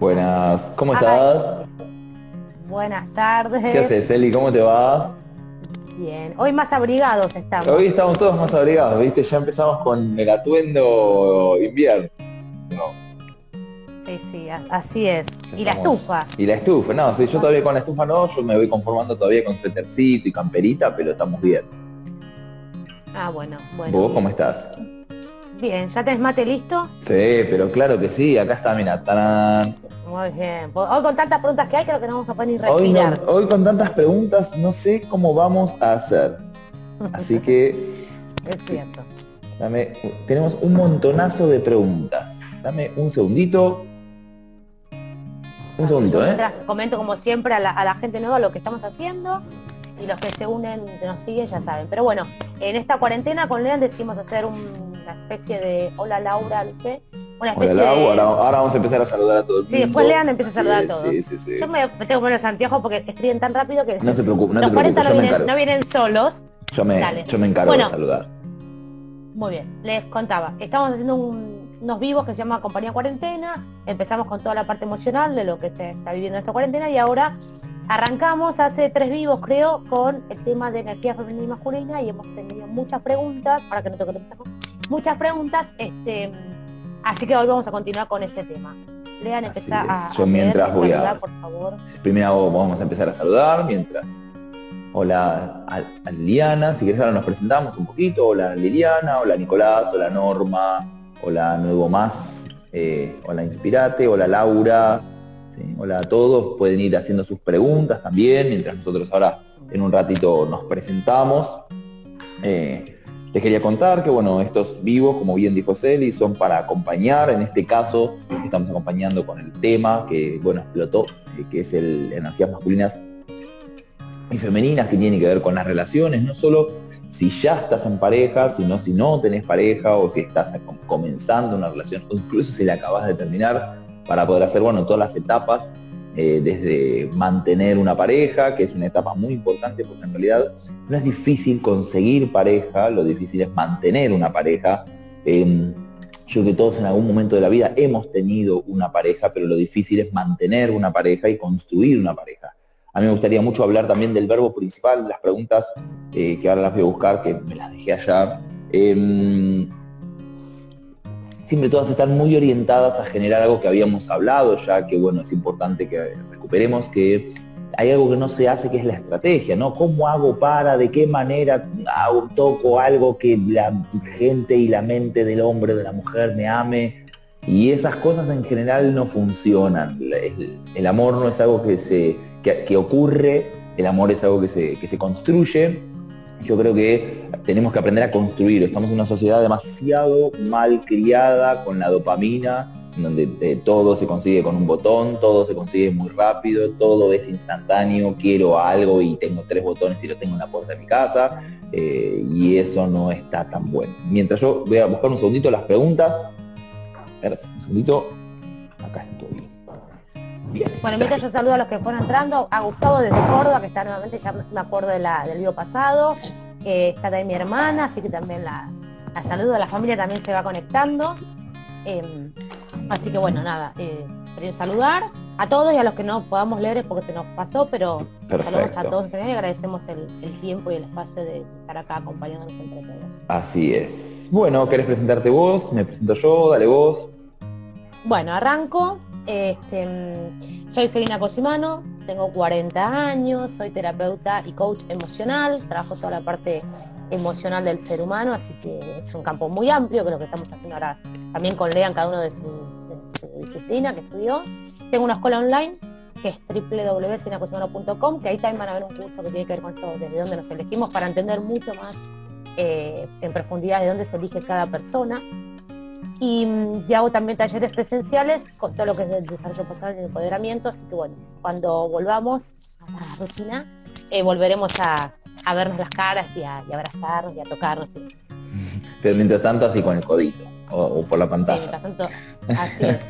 Buenas, ¿cómo estás? Buenas tardes. ¿Qué haces, Eli? ¿Cómo te va? Bien, hoy más abrigados estamos. Hoy estamos todos más abrigados, ¿viste? Ya empezamos con el atuendo invierno. Sí, sí, así es. Y la estufa. Y la estufa, no, si yo todavía con la estufa no, yo me voy conformando todavía con suétercito y camperita, pero estamos bien. Ah, bueno, bueno. ¿Vos cómo estás? Bien, ¿ya tenés mate listo? Sí, pero claro que sí, acá está, mira, tarán. Muy bien. Pues, hoy con tantas preguntas que hay, creo que no vamos a poder ni respirar. Hoy, con tantas preguntas, no sé cómo vamos a hacer. Así que... es cierto. Dame, tenemos un montonazo de preguntas. Dame un segundito. Un segundito, ¿eh? Comento como siempre a la, gente nueva lo que estamos haciendo y los que se unen, nos siguen, ya saben. Pero bueno, en esta cuarentena con Lean decidimos hacer una especie de hola Laura, ¿viste? ahora, vamos a empezar a saludar a todos. Sí, después Lean empieza a saludar a todos. Sí, sí, sí. Yo me, tengo que poner los anteojos porque escriben tan rápido que no se preocupe, no los te preocupes, no, vienen, no vienen solos. Yo me, yo me encargo de saludar. Muy bien, les contaba, estamos haciendo unos vivos que se llama Compañía Cuarentena, empezamos con toda la parte emocional de lo que se está viviendo en esta cuarentena y ahora arrancamos hace tres vivos creo con el tema de energía femenina y masculina y hemos tenido muchas preguntas, para que no toque muchas preguntas, este Así que hoy vamos a continuar con ese tema. Lean, empezar a, Yo mientras voy a, por favor. Primero vamos a empezar a saludar mientras. Hola a, Liliana, si quieres ahora nos presentamos un poquito. Hola Liliana, hola Nicolás, hola Norma, hola Nuevo Más, eh, hola Inspirate, hola Laura, hola a todos. Pueden ir haciendo sus preguntas también, mientras nosotros ahora en un ratito nos presentamos. Eh, les quería contar que bueno, estos vivos, como bien dijo Celi, son para acompañar, en este caso estamos acompañando con el tema que bueno explotó, eh, que es el energías masculinas y femeninas que tiene que ver con las relaciones, no solo si ya estás en pareja, sino si no tenés pareja o si estás comenzando una relación o incluso si la acabas de terminar para poder hacer bueno todas las etapas eh, desde mantener una pareja, que es una etapa muy importante porque en realidad no es difícil conseguir pareja, lo difícil es mantener una pareja. Em, yo creo que todos en algún momento de la vida hemos tenido una pareja, pero lo difícil es mantener una pareja y construir una pareja. A mí me gustaría mucho hablar también del verbo principal, las preguntas eh, que ahora las voy a buscar, que me las dejé allá. Em, siempre todas están muy orientadas a generar algo que habíamos hablado ya, que bueno, es importante que recuperemos, que hay algo que no se hace, que es la estrategia, ¿no? ¿Cómo hago para, de qué manera toco algo que la gente y la mente del hombre, de la mujer me ame? Y esas cosas en general no funcionan. El, amor no es algo que, se, que, ocurre, el amor es algo que se, que se construye yo creo que tenemos que aprender a construir. Estamos en una sociedad demasiado mal criada con la dopamina, donde eh, todo se consigue con un botón, todo se consigue muy rápido, todo es instantáneo, quiero algo y tengo tres botones y lo tengo en la puerta de mi casa, eh, y eso no está tan bueno. Mientras yo voy a buscar un segundito las preguntas. A ver, un segundito. Acá estoy. Bueno, mientras yo saludo a los que fueron entrando, a Gustavo desde Córdoba, que está nuevamente, ya me acuerdo de la, del video pasado, está también mi hermana, así que también la, saludo, la familia también se va conectando. Em, así que bueno, nada, eh, quería saludar a todos y a los que no podamos leer es porque se nos pasó, pero saludos a todos y agradecemos el, el, tiempo y el espacio de estar acá acompañándonos entre todos. Así es. Bueno, ¿querés presentarte vos? Me presento yo, dale vos. Bueno, arranco. Este, soy Selina Cosimano, tengo 40 años, soy terapeuta y coach emocional, trabajo toda la parte emocional del ser humano, así que es un campo muy amplio, que lo que estamos haciendo ahora también con Lean cada uno de su, disciplina que estudió. Tengo una escuela online que es www.sinacosimano.com, que ahí también van a ver un curso que tiene que ver con esto, desde dónde nos elegimos, para entender mucho más eh, en profundidad de dónde se elige cada persona y, hago también talleres presenciales con todo lo que es el desarrollo personal y el empoderamiento, así que bueno, cuando volvamos a la rutina, eh, volveremos a, vernos las caras y a, abrazarnos y a tocarnos. Pero mientras tanto así con el codito o, por la pantalla.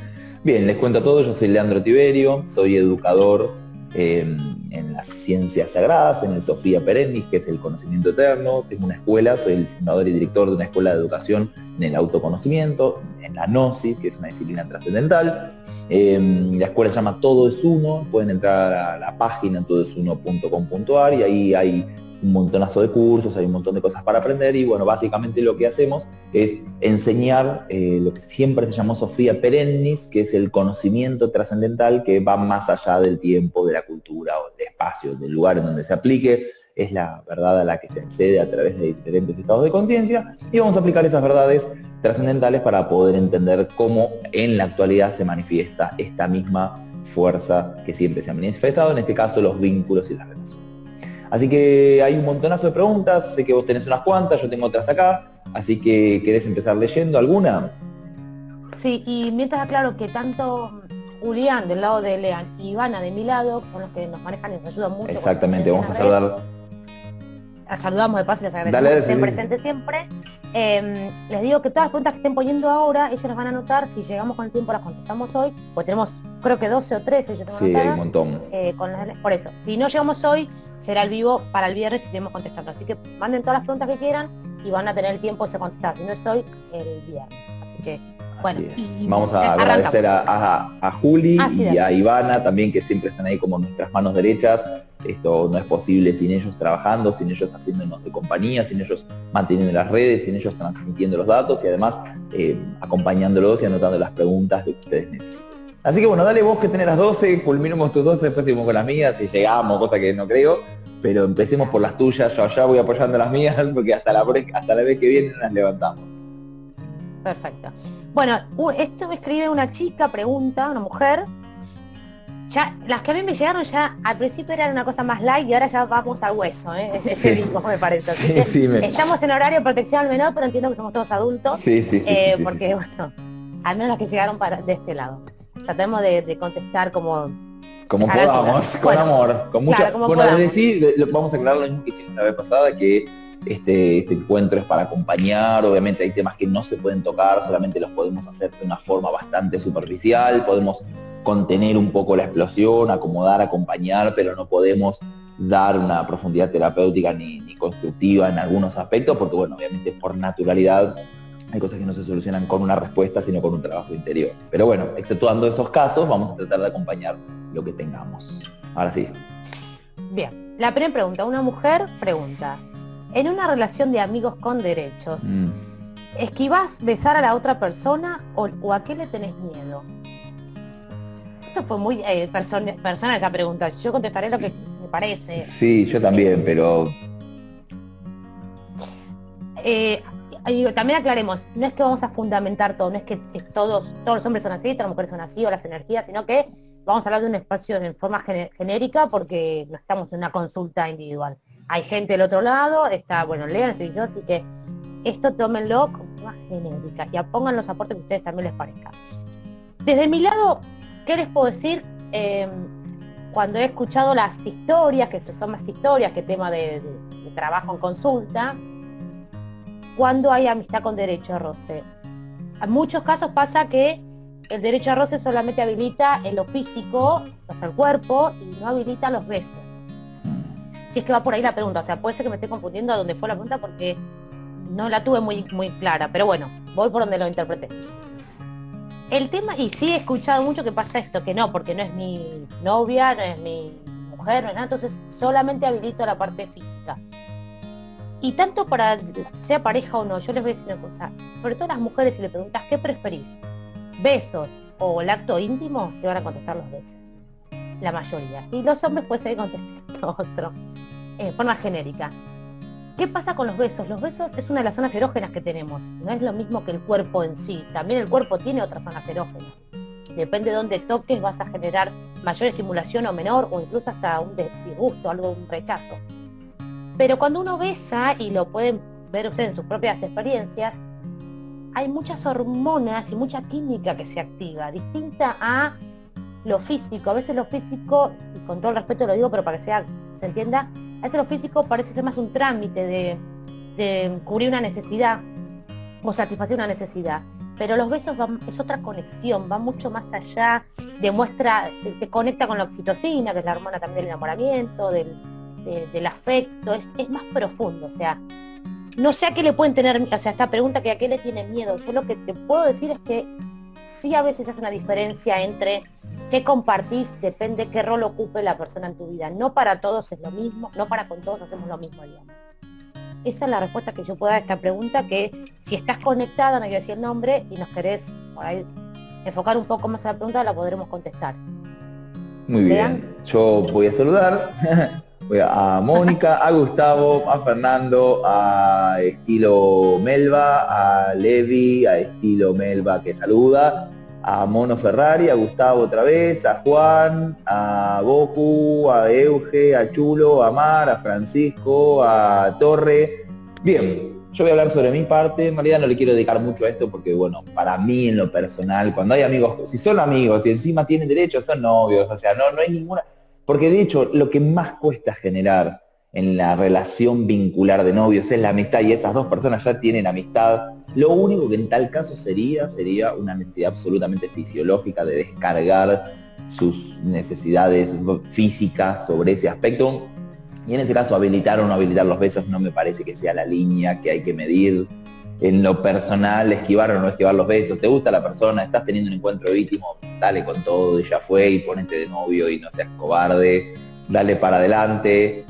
Bien, les cuento todo, yo soy Leandro Tiberio, soy educador, em, en, las ciencias sagradas, en el Sofía Perennis, que es el conocimiento eterno. Tengo una escuela, soy el fundador y director de una escuela de educación en el autoconocimiento, en la Gnosis, que es una disciplina trascendental. Em, la escuela se llama Todo es Uno, pueden entrar a la página todoesuno.com.ar y ahí hay un montonazo de cursos, hay un montón de cosas para aprender y bueno, básicamente lo que hacemos es enseñar eh, lo que siempre se llamó Sofía Perennis, que es el conocimiento trascendental que va más allá del tiempo, de la cultura o del espacio, del lugar en donde se aplique, es la verdad a la que se accede a través de diferentes estados de conciencia y vamos a aplicar esas verdades trascendentales para poder entender cómo en la actualidad se manifiesta esta misma fuerza que siempre se ha manifestado, en este caso los vínculos y las relaciones. Así que hay un montonazo de preguntas, sé que vos tenés unas cuantas, yo tengo otras acá, así que ¿querés empezar leyendo alguna? Sí, y mientras aclaro que tanto Julián del lado de Lean y Ivana de mi lado, son los que nos manejan y nos ayudan mucho. Exactamente, vamos a saludar. Saludamos de paso y les agradecemos que estén presentes siempre. Em, les digo que todas las preguntas que estén poniendo ahora, ellos las van a anotar, si llegamos con el tiempo las contestamos hoy, pues tenemos creo que 12 o 13, yo tengo Sí, hay un montón. Eh, por eso, si no llegamos hoy, será el vivo para el viernes y seguimos contestando. Así que manden todas las preguntas que quieran y van a tener el tiempo de contestar. Si no es hoy, el viernes. Así que, bueno. Vamos a agradecer a, Juli y a Ivana también, que siempre están ahí como nuestras manos derechas. Esto no es posible sin ellos trabajando, sin ellos haciéndonos de compañía, sin ellos manteniendo las redes, sin ellos transmitiendo los datos y además eh, acompañándolos y anotando las preguntas que ustedes necesitan. Así que bueno, dale vos que tenés las 12, culminemos tus 12, después seguimos con las mías y llegamos, cosa que no creo, pero empecemos por las tuyas, yo allá voy apoyando las mías porque hasta la, hasta la vez que viene las levantamos. Perfecto. Bueno, esto me escribe una chica, pregunta, una mujer. Ya, las que a mí me llegaron ya al principio eran una cosa más light y ahora ya vamos al hueso, ¿eh? Ese me parece. Estamos en horario de protección al menor, pero entiendo que somos todos adultos. Sí, sí, eh, porque, bueno, al menos las que llegaron para, de este lado tratemos de, contestar como como podamos, con amor, con mucha. bueno, decir, vamos a aclarar lo mismo que hicimos la vez pasada, que este, este, encuentro es para acompañar, obviamente hay temas que no se pueden tocar, solamente los podemos hacer de una forma bastante superficial, podemos contener un poco la explosión, acomodar, acompañar, pero no podemos dar una profundidad terapéutica ni, ni constructiva en algunos aspectos, porque bueno, obviamente por naturalidad hay cosas que no se solucionan con una respuesta, sino con un trabajo interior. Pero bueno, exceptuando esos casos, vamos a tratar de acompañar lo que tengamos. Ahora sí. Bien, la primera pregunta. Una mujer pregunta, en una relación de amigos con derechos, mm. ¿esquivas besar a la otra persona o, a qué le tenés miedo? Eso fue muy eh, personal esa pregunta. Yo contestaré lo que me parece. Sí, yo también, pero... Eh, también aclaremos, no es que vamos a fundamentar todo, no es que todos, todos los hombres son así, todas las mujeres son así, o las energías, sino que vamos a hablar de un espacio en forma genérica porque no estamos en una consulta individual. Hay gente del otro lado, está, bueno, lean, estoy yo, así que esto tómenlo como forma genérica y pongan los aportes que a ustedes también les parezca. Desde mi lado, ¿qué les puedo decir? Em, cuando he escuchado las historias, que son más historias que tema de trabajo en consulta, cuando hay amistad con derecho a roce. En muchos casos pasa que el derecho a roce solamente habilita en lo físico, o sea, el cuerpo, y no habilita los besos. Si es que va por ahí la pregunta, o sea, puede ser que me esté confundiendo a dónde fue la pregunta porque no la tuve muy, muy clara, pero bueno, voy por donde lo interpreté. El tema, y sí he escuchado mucho que pasa esto, que no, porque no es mi novia, no es mi mujer, no es nada, entonces solamente habilito la parte física. Y tanto para sea pareja o no, yo les voy a decir una cosa, sobre todo las mujeres si le preguntas qué preferís, besos o el acto íntimo, te van a contestar los besos. La mayoría. Y los hombres pueden seguir contestando otro, en forma genérica. ¿Qué pasa con los besos? Los besos es una de las zonas erógenas que tenemos. No es lo mismo que el cuerpo en sí. También el cuerpo tiene otras zonas erógenas. Depende de dónde toques, vas a generar mayor estimulación o menor, o incluso hasta un disgusto, algo, un rechazo. Pero cuando uno besa, y lo pueden ver ustedes en sus propias experiencias, hay muchas hormonas y mucha química que se activa, distinta a lo físico. A veces lo físico, y con todo el respeto lo digo, pero para que se entienda, a veces lo físico parece ser más un trámite de, cubrir una necesidad o satisfacer una necesidad. pero los besos es otra conexión, va mucho más allá, demuestra, te, conecta con la oxitocina, que es la hormona también del enamoramiento, del, del afecto, es, es, más profundo, o sea, no sé a qué le pueden tener, o sea, esta pregunta que a qué le tienen miedo, yo lo que te puedo decir es que sí a veces hace una diferencia entre qué compartís, depende qué rol ocupe la persona en tu vida. No para todos es lo mismo, no para con todos hacemos lo mismo, digamos. Esa es la respuesta que yo puedo dar a esta pregunta, que si estás conectada, no quiero decir el nombre, y nos querés por ahí enfocar un poco más a la pregunta, la podremos contestar. Muy bien, yo voy a saludar a Mónica, a Gustavo, a Fernando, a estilo Melba, a Levi, a estilo Melba que saluda, a Mono Ferrari, a Gustavo otra vez, a Juan, a Goku, a Euge, a Chulo, a Mar, a Francisco, a Torre. Bien, yo voy a hablar sobre mi parte, en realidad no le quiero dedicar mucho a esto porque, bueno, para mí en lo personal, cuando hay amigos, si son amigos y encima tienen derecho, son novios, o sea, no, no hay ninguna... Porque de hecho, lo que más cuesta generar en la relación vincular de novios es la amistad y esas dos personas ya tienen amistad lo único que en tal caso sería, sería una necesidad absolutamente fisiológica de descargar sus necesidades físicas sobre ese aspecto. Y en ese caso, habilitar o no habilitar los besos no me parece que sea la línea que hay que medir. En lo personal, esquivar o no esquivar los besos. ¿Te gusta la persona? ¿Estás teniendo un encuentro íntimo? Dale con todo y ya fue y ponete de novio y no seas cobarde. Dale para adelante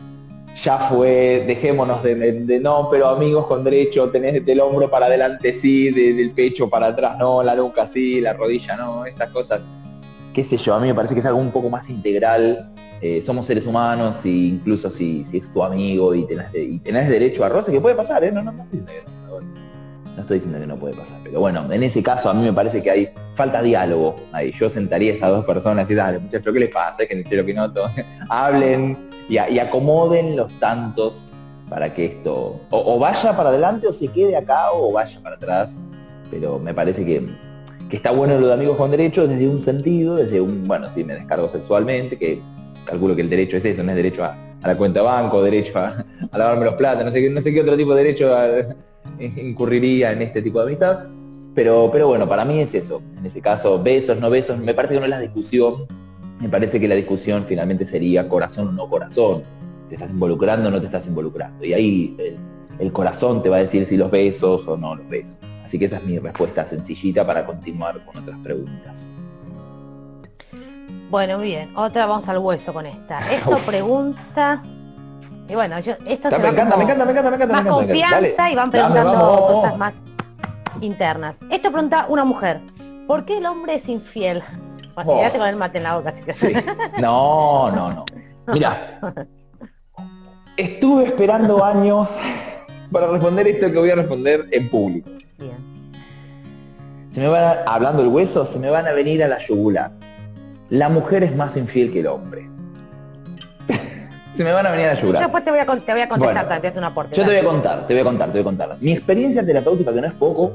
ya fue, dejémonos de, no, pero amigos con derecho, tenés del hombro para adelante sí, del pecho para atrás no, la nuca sí, la rodilla no, esas cosas, qué sé yo, a mí me parece que es algo un poco más integral, eh, somos seres humanos e incluso si, si, es tu amigo y tenés, tenés derecho a roce, que puede pasar, ¿eh? no, no, no, no estoy diciendo que no puede pasar, pero bueno, en ese caso a mí me parece que hay falta diálogo ahí, yo sentaría a esas dos personas y dale, muchachos, ¿qué les pasa? Es que lo que noto, hablen y, acomoden los tantos para que esto o, vaya para adelante o se quede acá o vaya para atrás. Pero me parece que, está bueno lo de amigos con derechos desde un sentido, desde un, bueno, si me descargo sexualmente, que calculo que el derecho es eso, no es derecho a, la cuenta banco, derecho a, lavarme los platos, no sé, no sé qué otro tipo de derecho incurriría en este tipo de amistad. Pero, pero bueno, para mí es eso. En ese caso, besos, no besos, me parece que no es la discusión me parece que la discusión finalmente sería corazón o no corazón. ¿Te estás involucrando o no te estás involucrando? Y ahí el, corazón te va a decir si los besos o no los besos. Así que esa es mi respuesta sencillita para continuar con otras preguntas. Bueno, bien. Otra vamos al hueso con esta. Esto pregunta... Y bueno, yo, esto se me, encanta, me encanta, me encanta, me encanta, Más confianza y van preguntando cosas más internas. Esto pregunta una mujer. ¿Por qué el hombre es infiel? Oh. con el mate en la boca, No, no, no. Mira, estuve esperando años para responder esto que voy a responder en público. Bien. Se me van hablando el hueso, se me van a venir a la yugular. La mujer es más infiel que el hombre. Se me van a venir a la yugular. después te voy a, te voy a contestar, te hace un aporte. Yo te voy a contar, te voy a contar, te voy a contar. Mi experiencia terapéutica, que no es poco,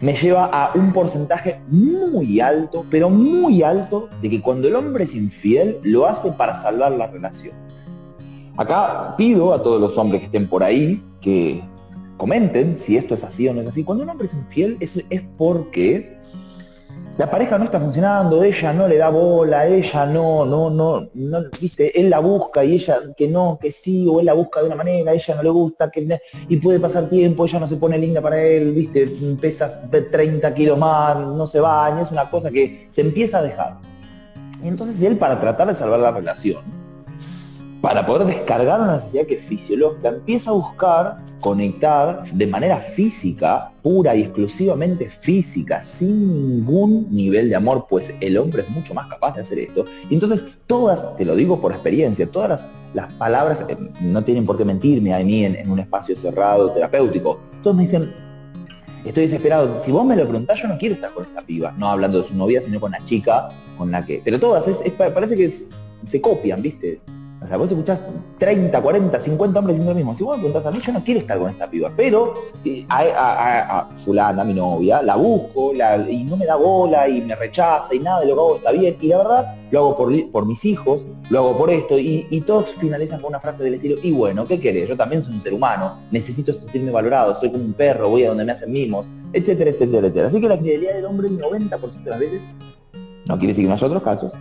me lleva a un porcentaje muy alto, pero muy alto, de que cuando el hombre es infiel, lo hace para salvar la relación. Acá pido a todos los hombres que estén por ahí que comenten si esto es así o no es así. Cuando un hombre es infiel es, es porque la pareja no está funcionando, ella no le da bola, ella no, no, no, viste, él la busca y ella que no, que sí, o él la busca de una manera, ella no le gusta, que y puede pasar tiempo, ella no se pone linda para él, viste, pesas 30 kilos más, no se baña, es una cosa que se empieza a dejar. Y entonces él para tratar de salvar la relación, para poder descargar una necesidad que fisiológica, empieza a buscar conectar de manera física, pura y exclusivamente física, sin ningún nivel de amor, pues el hombre es mucho más capaz de hacer esto. Y entonces todas, te lo digo por experiencia, todas las, palabras eh, no tienen por qué mentirme a mí en, un espacio cerrado, terapéutico. Todos me dicen, estoy desesperado. Si vos me lo preguntás, yo no quiero estar con esta piba, no hablando de su novia, sino con la chica con la que... Pero todas, parece que se copian, ¿viste? O sea, vos escuchás 30, 40, 50 hombres diciendo lo mismo. Si vos me preguntás a mí, yo no quiero estar con esta piba, pero eh, a, fulana, mi novia, la busco y no me da bola y me rechaza y nada de lo hago está bien. Y la verdad, lo hago por, mis hijos, lo hago por esto y, y, todos finalizan con una frase del estilo, y bueno, ¿qué querés? Yo también soy un ser humano, necesito sentirme valorado, soy como un perro, voy a donde me hacen mimos, etcétera, etcétera, etcétera. Así que la fidelidad del hombre el 90% de las veces, no quiere decir que no haya otros casos,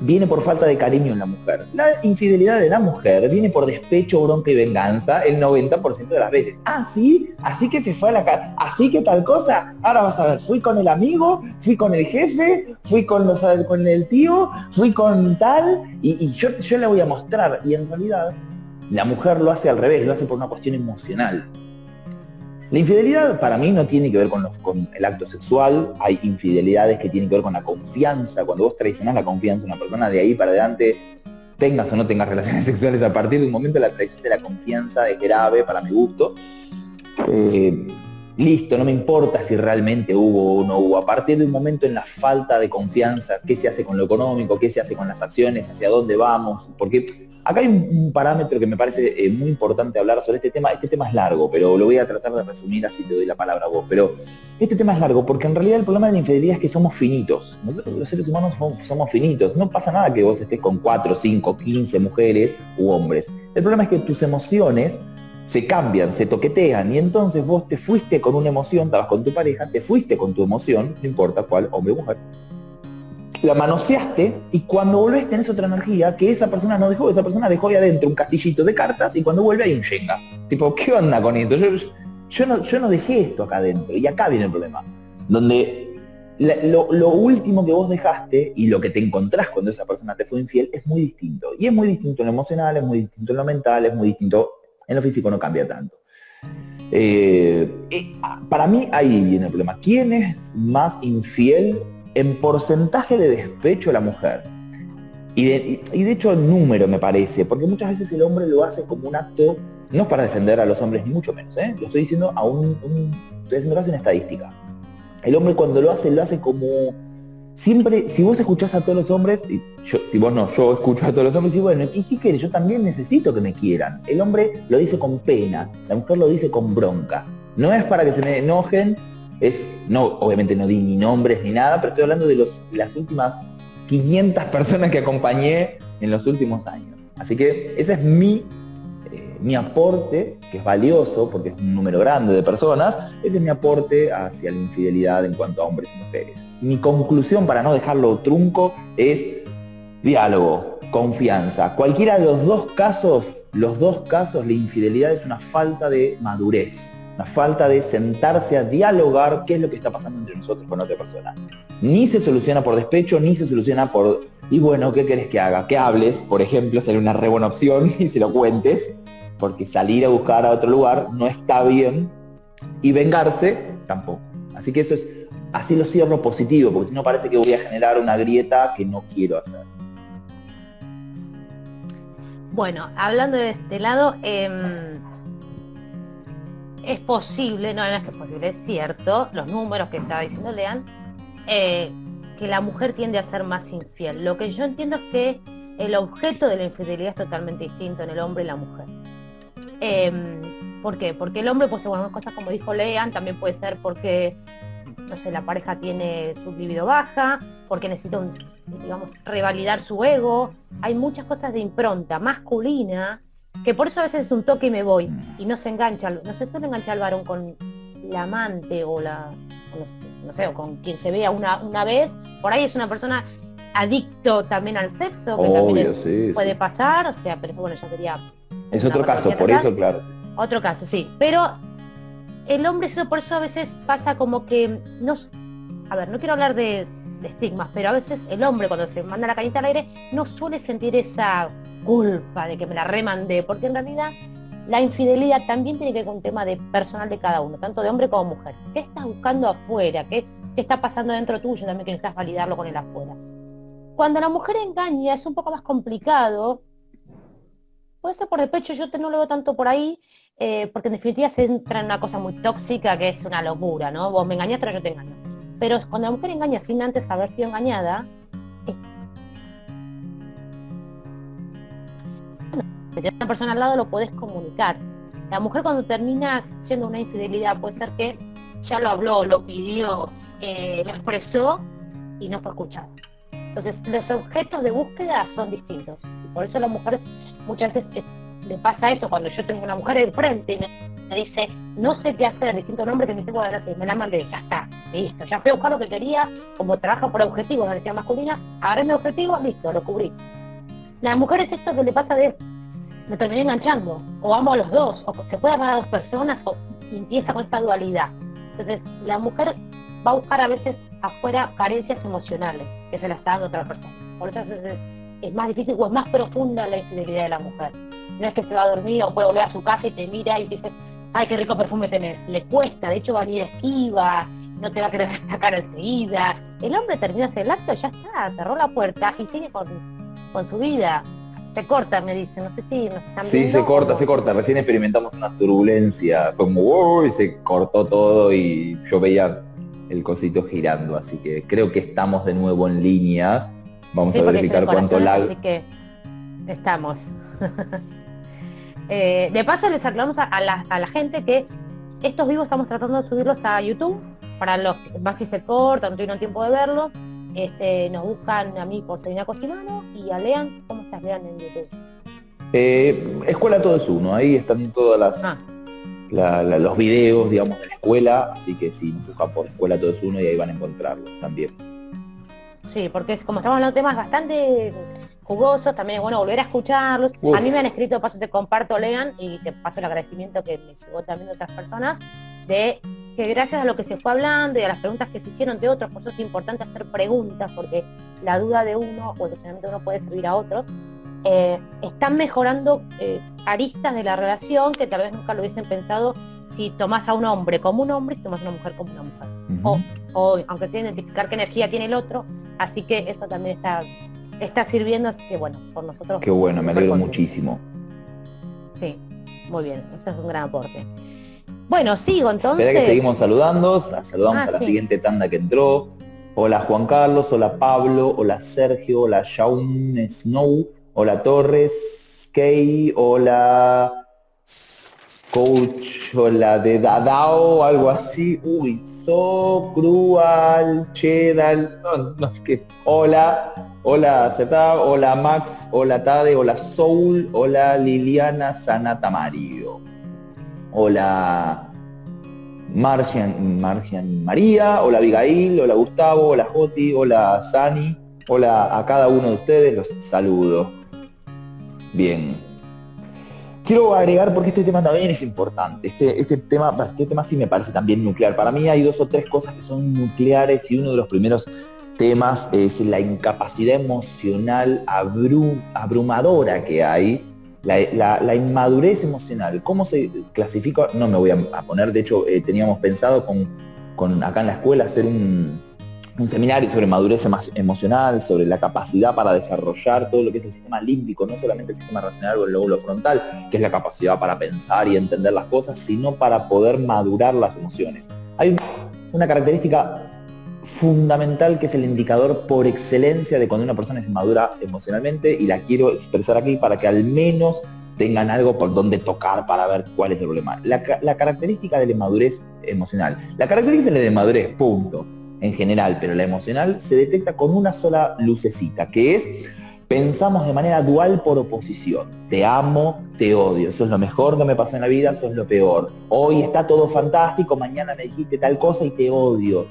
viene por falta de cariño en la mujer. La infidelidad de la mujer viene por despecho, bronca y venganza el 90% de las veces. Ah, sí, así que se fue a la casa, así que tal cosa. Ahora vas a ver, fui con el amigo, fui con el jefe, fui con, los, con el tío, fui con tal, y, yo, yo le voy a mostrar. Y en realidad, la mujer lo hace al revés, lo hace por una cuestión emocional. La infidelidad para mí no tiene que ver con, el acto sexual, hay infidelidades que tienen que ver con la confianza, cuando vos traicionás la confianza de una persona, de ahí para adelante, tengas o no tengas relaciones sexuales, a partir de un momento la traición de la confianza es grave para mi gusto. Eh, listo, no me importa si realmente hubo o no hubo. A partir de un momento en la falta de confianza, qué se hace con lo económico, qué se hace con las acciones, hacia dónde vamos, porque Acá hay un, parámetro que me parece eh, muy importante hablar sobre este tema. Este tema es largo, pero lo voy a tratar de resumir así te doy la palabra a vos. Pero este tema es largo porque en realidad el problema de la infidelidad es que somos finitos. Nosotros los seres humanos somos, finitos. No pasa nada que vos estés con 4, 5, 15 mujeres u hombres. El problema es que tus emociones se cambian, se toquetean y entonces vos te fuiste con una emoción, estabas con tu pareja, te fuiste con tu emoción, no importa cuál, hombre o mujer, la manoseaste y cuando volvés tenés otra energía que esa persona no dejó, esa persona dejó ahí adentro un castillito de cartas y cuando vuelve hay un Shenga. Tipo, ¿qué onda con esto? Yo, no, yo no dejé esto acá adentro y acá viene el problema. Donde lo, último que vos dejaste y lo que te encontrás cuando esa persona te fue infiel es muy distinto. Y es muy distinto en lo emocional, es muy distinto en lo mental, es muy distinto en lo físico, no cambia tanto. Eh, eh, para mí ahí viene el problema. ¿Quién es más infiel en porcentaje de despecho a la mujer. Y de, hecho en número me parece, porque muchas veces el hombre lo hace como un acto, no es para defender a los hombres ni mucho menos, ¿eh? lo estoy diciendo a un, estoy haciendo caso en estadística. El hombre cuando lo hace, lo hace como siempre, si vos escuchás a todos los hombres, y si vos no, yo escucho a todos los hombres y bueno, ¿y qué quieres? Yo también necesito que me quieran. El hombre lo dice con pena, la mujer lo dice con bronca. No es para que se me enojen, es, no, obviamente no di ni nombres ni nada, pero estoy hablando de las últimas 500 personas que acompañé en los últimos años. Así que ese es mi, eh, mi aporte, que es valioso porque es un número grande de personas, ese es mi aporte hacia la infidelidad en cuanto a hombres y mujeres. Mi conclusión, para no dejarlo trunco, es diálogo, confianza. Cualquiera de los dos casos, los dos casos, la infidelidad es una falta de madurez la falta de sentarse a dialogar qué es lo que está pasando entre nosotros con otra persona. Ni se soluciona por despecho, ni se soluciona por, y bueno, ¿qué querés que haga? Que hables, por ejemplo, sería una re buena opción y se lo cuentes, porque salir a buscar a otro lugar no está bien, y vengarse tampoco. Así que eso es, así lo cierro positivo, porque si no parece que voy a generar una grieta que no quiero hacer. Bueno, hablando de este lado, em, es posible, no, no es que es posible, es cierto, los números que estaba diciendo Lean, eh, que la mujer tiende a ser más infiel. Lo que yo entiendo es que el objeto de la infidelidad es totalmente distinto en el hombre y la mujer. Em, ¿Por qué? Porque el hombre puede ser bueno, cosas como dijo Lean, también puede ser porque, no sé, la pareja tiene su libido baja, porque necesita, digamos, revalidar su ego. Hay muchas cosas de impronta masculina que por eso a veces es un toque y me voy. Y no se engancha, no se suele enganchar el varón con la amante o la, no sé, o con quien se vea una, una vez, por ahí es una persona adicto también al sexo, que también puede pasar, o sea, pero eso bueno, ya sería... Es otro caso, por eso, claro. Otro caso, sí, pero el hombre eso por eso a veces pasa como que no a ver, no quiero hablar de, de estigmas, pero a veces el hombre cuando se manda la cañita al aire no suele sentir esa culpa de que me la remandé, porque en realidad la infidelidad también tiene que ver con un tema de personal de cada uno, tanto de hombre como mujer. ¿Qué estás buscando afuera? ¿Qué, está pasando dentro tuyo? También que necesitas validarlo con el afuera. Cuando la mujer engaña es un poco más complicado. Puede ser por el pecho, yo no lo veo tanto por ahí, eh, porque en definitiva se entra en una cosa muy tóxica que es una locura, ¿no? Vos me engañaste, pero yo te engaño. Pero cuando la mujer engaña sin antes haber sido engañada, Si una persona al lado lo puedes comunicar. La mujer cuando termina siendo una infidelidad puede ser que ya lo habló, lo pidió, eh, lo expresó y no fue escuchado. Entonces los objetos de búsqueda son distintos. Por eso a las mujeres muchas veces le pasa eso cuando yo tengo una mujer enfrente y me, dice, no sé qué hacer, distinto nombre que me dice, bueno, me la mandé, ya está, listo, ya fui a buscar lo que quería, como trabajo por objetivos, la decía masculina, agarré mi objetivo, listo, lo cubrí. Las mujeres esto que le pasa de me terminé enganchando, o amo a los dos, o se puede amar a dos personas, o empieza con esta dualidad. Entonces, la mujer va a buscar a veces afuera carencias emocionales que se las está dando otra persona. Por eso es, más difícil o es más profunda la infidelidad de la mujer. No es que se va a dormir o puede volver a su casa y te mira y dice, ay, qué rico perfume tenés. Le cuesta, de hecho va a ir esquiva, no te va a querer sacar enseguida. El hombre termina el acto, ya está, cerró la puerta y sigue con, con su vida. Se corta, me dice, no sé si nos están Sí, se corta, se corta. Recién experimentamos una turbulencia, como wow, y se cortó todo y yo veía el cosito girando, así que creo que estamos de nuevo en línea. Vamos a verificar cuánto lag. Así que estamos. Eh, de paso les aclaramos a, la, gente que estos vivos estamos tratando de subirlos a YouTube para los que más si se cortan, no tienen tiempo de verlo. Este, nos buscan a mí por Selina Cosimano y a Lean. ¿Cómo estás, Lean, en YouTube? Eh, escuela Todo es Uno, ahí están todas las... Ah los videos, digamos, de la escuela, así que si nos buscan por Escuela Todo es Uno y ahí van a encontrarlo también. Sí, porque es, como estamos hablando de temas bastante jugosos, también es bueno volver a escucharlos. A mí me han escrito, paso te comparto, lean, y te paso el agradecimiento que me llegó también de otras personas, de que gracias a lo que se fue hablando y a las preguntas que se hicieron de otros, por eso es importante hacer preguntas, porque la duda de uno o el de uno puede servir a otros, eh, están mejorando eh, aristas de la relación que tal vez nunca lo hubiesen pensado si tomás a un hombre como un hombre y tomás a una mujer como una mujer. o, aunque sea identificar qué energía tiene el otro, así que eso también está, está sirviendo, así que bueno, por nosotros. Qué bueno, me alegro muchísimo. Sí, muy bien, esto es un gran aporte. Bueno, sigo entonces. Espera que seguimos saludando, saludamos ah, a la siguiente tanda que entró. Hola Juan Carlos, hola Pablo, hola Sergio, hola Shaun Snow, Hola Torres, Kay, hola Coach, hola de Dadao, algo así. Uy, so cruel, Chedal, no, no, es que. Hola, hola Zeta, hola Max, hola Tade, hola Soul, hola Liliana Sanata Mario. Hola Margian, Margian María, hola Abigail, hola Gustavo, hola Joti, hola Sani, hola a cada uno de ustedes, los saludo. Bien. Quiero agregar porque este tema también es importante. Este, este, tema, este tema sí me parece también nuclear. Para mí hay dos o tres cosas que son nucleares y uno de los primeros temas es la incapacidad emocional abrumadora que hay, la, inmadurez emocional. ¿Cómo se clasifica? No me voy a, poner, de hecho eh, teníamos pensado con, con acá en la escuela hacer un, un seminario sobre madurez emocional, sobre la capacidad para desarrollar todo lo que es el sistema límbico, no solamente el sistema racional o el lóbulo frontal, que es la capacidad para pensar y entender las cosas, sino para poder madurar las emociones. Hay una característica fundamental que es el indicador por excelencia de cuando una persona es madura emocionalmente y la quiero expresar aquí para que al menos tengan algo por donde tocar para ver cuál es el problema. La, característica de la madurez emocional. La característica de la madurez, punto en general, pero la emocional se detecta con una sola lucecita, que es pensamos de manera dual por oposición. Te amo, te odio. Eso es lo mejor que me pasó en la vida, eso es lo peor. Hoy está todo fantástico, mañana me dijiste tal cosa y te odio.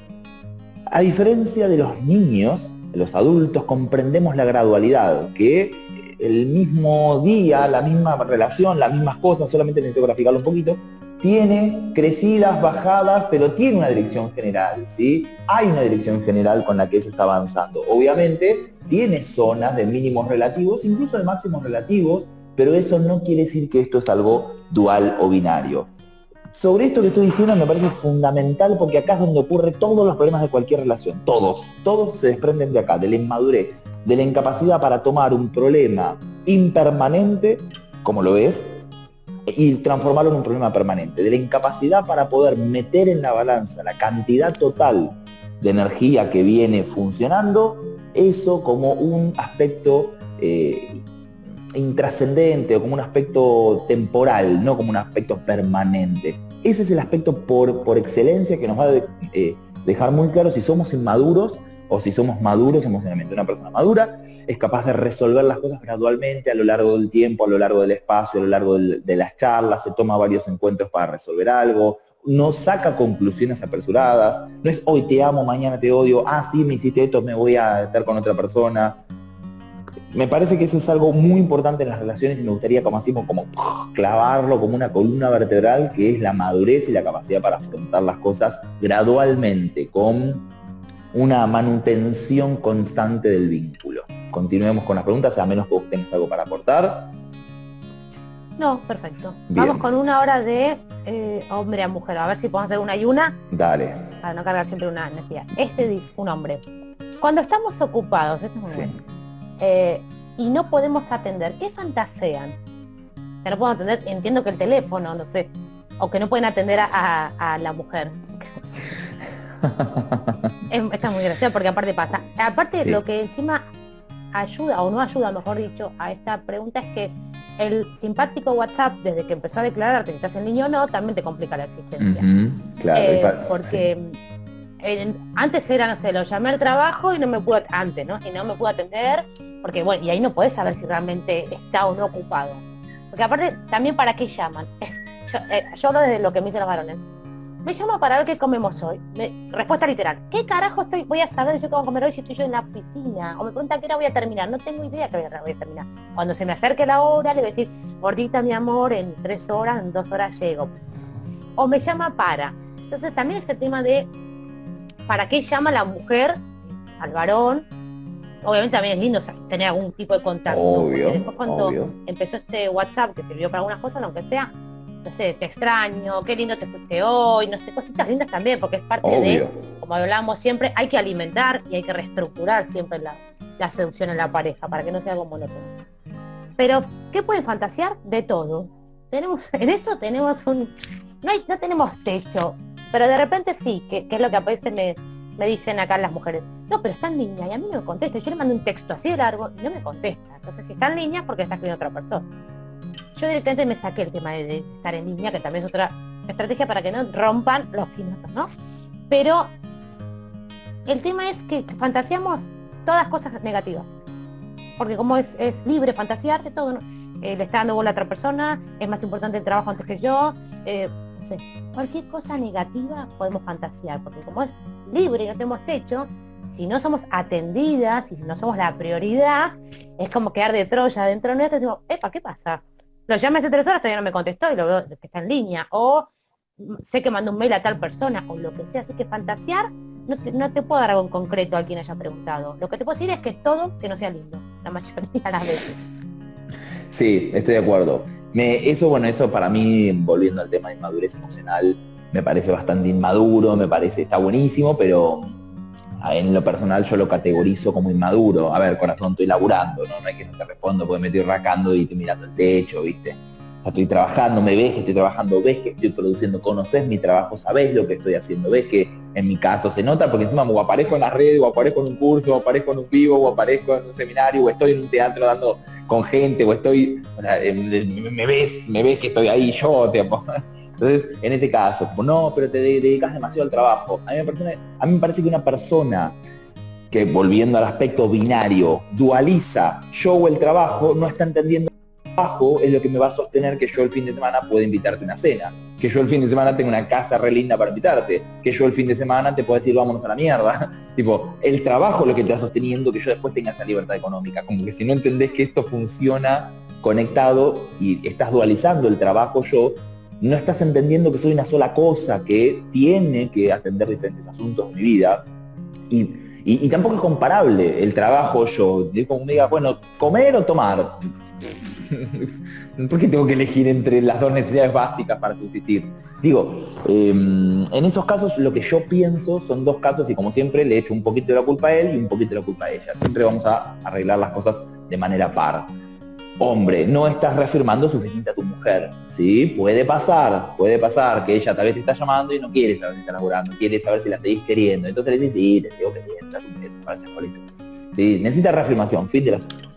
A diferencia de los niños, los adultos comprendemos la gradualidad, que el mismo día, la misma relación, las mismas cosas, solamente necesito graficarlo un poquito, tiene crecidas, bajadas, pero tiene una dirección general, ¿sí? Hay una dirección general con la que eso está avanzando. Obviamente tiene zonas de mínimos relativos, incluso de máximos relativos, pero eso no quiere decir que esto es algo dual o binario. Sobre esto que estoy diciendo me parece fundamental porque acá es donde ocurre todos los problemas de cualquier relación. Todos, todos se desprenden de acá, de la inmadurez, de la incapacidad para tomar un problema impermanente, como lo es, y transformarlo en un problema permanente, de la incapacidad para poder meter en la balanza la cantidad total de energía que viene funcionando, eso como un aspecto eh, intrascendente o como un aspecto temporal, no como un aspecto permanente. Ese es el aspecto por, por excelencia que nos va a eh, dejar muy claro si somos inmaduros o si somos maduros emocionalmente. Una persona madura es capaz de resolver las cosas gradualmente a lo largo del tiempo, a lo largo del espacio, a lo largo de las charlas, se toma varios encuentros para resolver algo, no saca conclusiones apresuradas, no es hoy te amo, mañana te odio, ah, sí, me hiciste esto, me voy a estar con otra persona. Me parece que eso es algo muy importante en las relaciones y me gustaría, como así, como clavarlo como una columna vertebral, que es la madurez y la capacidad para afrontar las cosas gradualmente, con una manutención constante del vínculo. Continuemos con las preguntas, a menos que vos tengas algo para aportar. No, perfecto. Vamos con una hora de eh, hombre a mujer. A ver si podemos hacer una y una. Dale. Para no cargar siempre una energía. Este dice un hombre. Cuando estamos ocupados, este eh, y no podemos atender, ¿qué fantasean? Que no puedo atender, entiendo que el teléfono, no sé, o que no pueden atender a, la mujer. Está muy gracioso porque aparte pasa. Aparte lo que encima ayuda o no ayuda, mejor dicho, a esta pregunta es que el simpático WhatsApp, desde que empezó a declararte si estás en línea o no, también te complica la existencia. Eh, porque antes era, no sé, lo llamé al trabajo y no me pude, antes, ¿no? Y no me pude atender, porque bueno, y ahí no puedes saber si realmente está o no ocupado. Porque aparte, también para qué llaman. yo, eh, yo hablo desde lo que me dicen los varones me llama para ver qué comemos hoy. respuesta literal. ¿Qué carajo estoy, voy a saber yo qué voy a comer hoy si estoy yo en la oficina? O me pregunta qué hora voy a terminar. No tengo idea qué hora voy a terminar. Cuando se me acerque la hora, le voy a decir, gordita mi amor, en tres horas, en dos horas llego. O me llama para. Entonces también ese tema de para qué llama la mujer al varón. Obviamente también es lindo tener algún tipo de contacto. Obvio, después cuando empezó este WhatsApp, que sirvió para algunas cosas, aunque sea, no sé, te extraño, qué lindo te fuiste hoy, no sé, cositas lindas también, porque es parte de, como hablamos siempre, hay que alimentar y hay que reestructurar siempre la, seducción en la pareja para que no sea algo monótono. Pero, ¿qué pueden fantasear? De todo. Tenemos, en eso tenemos un. No, hay, no tenemos techo, pero de repente sí, que, es lo que a veces me, me dicen acá las mujeres. No, pero está en línea y a mí no me contesta. Yo le mando un texto así de largo y no me contesta. Entonces, si está en línea es porque está escribiendo otra persona. Yo directamente me saqué el tema de, estar en línea, que también es otra estrategia para que no rompan los quinotos, ¿no? Pero el tema es que fantaseamos todas cosas negativas. Porque como es, libre fantasear de todo, eh, le está dando bola a otra persona, es más importante el trabajo antes que yo, eh, no sé, cualquier cosa negativa podemos fantasear, porque como es libre y no tenemos techo, si no somos atendidas y si no somos la prioridad, es como quedar de Troya dentro de nuestro y decimos, epa, ¿qué pasa? Lo llamé hace tres horas, todavía no me contestó y lo veo que está en línea. O sé que mandó un mail a tal persona o lo que sea. Así que fantasear, no te, puedo dar algo en concreto a quien haya preguntado. Lo que te puedo decir es que todo que no sea lindo, la mayoría de las veces. Sí, estoy de acuerdo. Me, eso, bueno, eso para mí, volviendo al tema de inmadurez emocional, me parece bastante inmaduro, me parece, está buenísimo, pero en lo personal yo lo categorizo como inmaduro. A ver, corazón, estoy laburando, ¿no? No hay que no te respondo porque me estoy rascando y estoy mirando el techo, ¿viste? Estoy trabajando, me ves que estoy trabajando, ves que estoy produciendo, conoces mi trabajo, sabés lo que estoy haciendo, ves que en mi caso se nota porque encima o aparezco en las redes, o aparezco en un curso, o aparezco en un vivo, o aparezco en un seminario, o estoy en un teatro dando con gente, o estoy, o sea, me ves, me ves que estoy ahí yo, te entonces, en ese caso, como no, pero te dedicas demasiado al trabajo. A mí, me parece, que una persona que, volviendo al aspecto binario, dualiza yo o el trabajo, no está entendiendo el trabajo es lo que me va a sostener que yo el fin de semana pueda invitarte a una cena. Que yo el fin de semana tengo una casa re linda para invitarte. Que yo el fin de semana te puedo decir vámonos a la mierda. tipo, el trabajo es lo que te está sosteniendo que yo después tenga esa libertad económica. Como que si no entendés que esto funciona conectado y estás dualizando el trabajo yo, no estás entendiendo que soy una sola cosa que tiene que atender diferentes asuntos de mi vida. Y, tampoco es comparable el trabajo yo, como me diga, bueno, comer o tomar. ¿Por qué tengo que elegir entre las dos necesidades básicas para subsistir? Digo, em, en esos casos lo que yo pienso son dos casos y como siempre le echo un poquito de la culpa a él y un poquito de la culpa a ella. Siempre vamos a arreglar las cosas de manera par hombre, no estás reafirmando suficiente a tu mujer. ¿sí? Puede pasar, puede pasar que ella tal vez te está llamando y no quiere saber si está laburando, quiere saber si la seguís queriendo. Entonces le dices, sí, te sigo queriendo, un beso, gracias. ¿Sí? Necesita reafirmación, fin del asunto.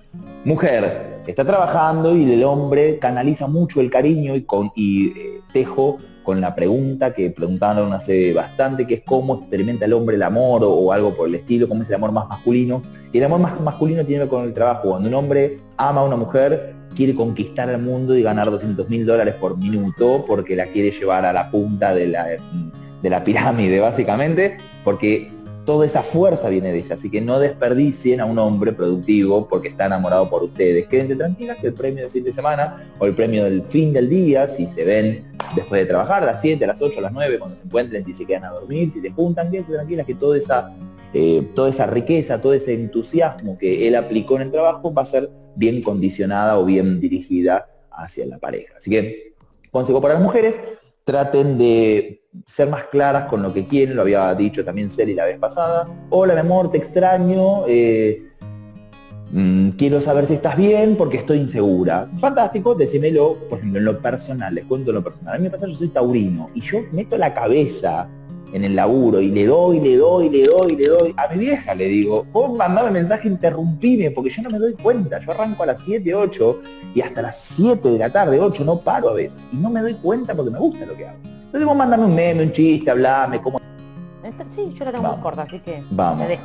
Mujer, está trabajando y el hombre canaliza mucho el cariño y, con, y eh, tejo con la pregunta que preguntaron hace bastante, que es cómo experimenta el hombre el amor o, algo por el estilo, cómo es el amor más masculino. Y el amor más masculino tiene que ver con el trabajo. Cuando un hombre ama a una mujer, quiere conquistar el mundo y ganar 200 mil dólares por minuto porque la quiere llevar a la punta de la, de la pirámide, básicamente, porque toda esa fuerza viene de ella, así que no desperdicien a un hombre productivo porque está enamorado por ustedes. Quédense tranquilas que el premio del fin de semana o el premio del fin del día, si se ven después de trabajar, a las 7, a las 8, a las 9, cuando se encuentren, si se quedan a dormir, si se juntan, quédense tranquilas que toda esa, eh, toda esa riqueza, todo ese entusiasmo que él aplicó en el trabajo va a ser bien condicionada o bien dirigida hacia la pareja. Así que, consejo para las mujeres, traten de ser más claras con lo que quieren, lo había dicho también Celi la vez pasada. Hola, mi amor, te extraño. Eh, mm, quiero saber si estás bien porque estoy insegura. Fantástico, decímelo, por ejemplo, en lo personal, les cuento en lo personal. A mí me pasa, yo soy taurino y yo meto la cabeza en el laburo y le doy, le doy, le doy, le doy. A mi vieja le digo, vos mandame mensaje, interrumpime, porque yo no me doy cuenta. Yo arranco a las 7, 8 y hasta las 7 de la tarde, 8, no paro a veces. Y no me doy cuenta porque me gusta lo que hago. Entonces vos mandame un meme, un chiste, hablame, cómo... Sí, yo la tengo muy corta, así que Vamos. dejo.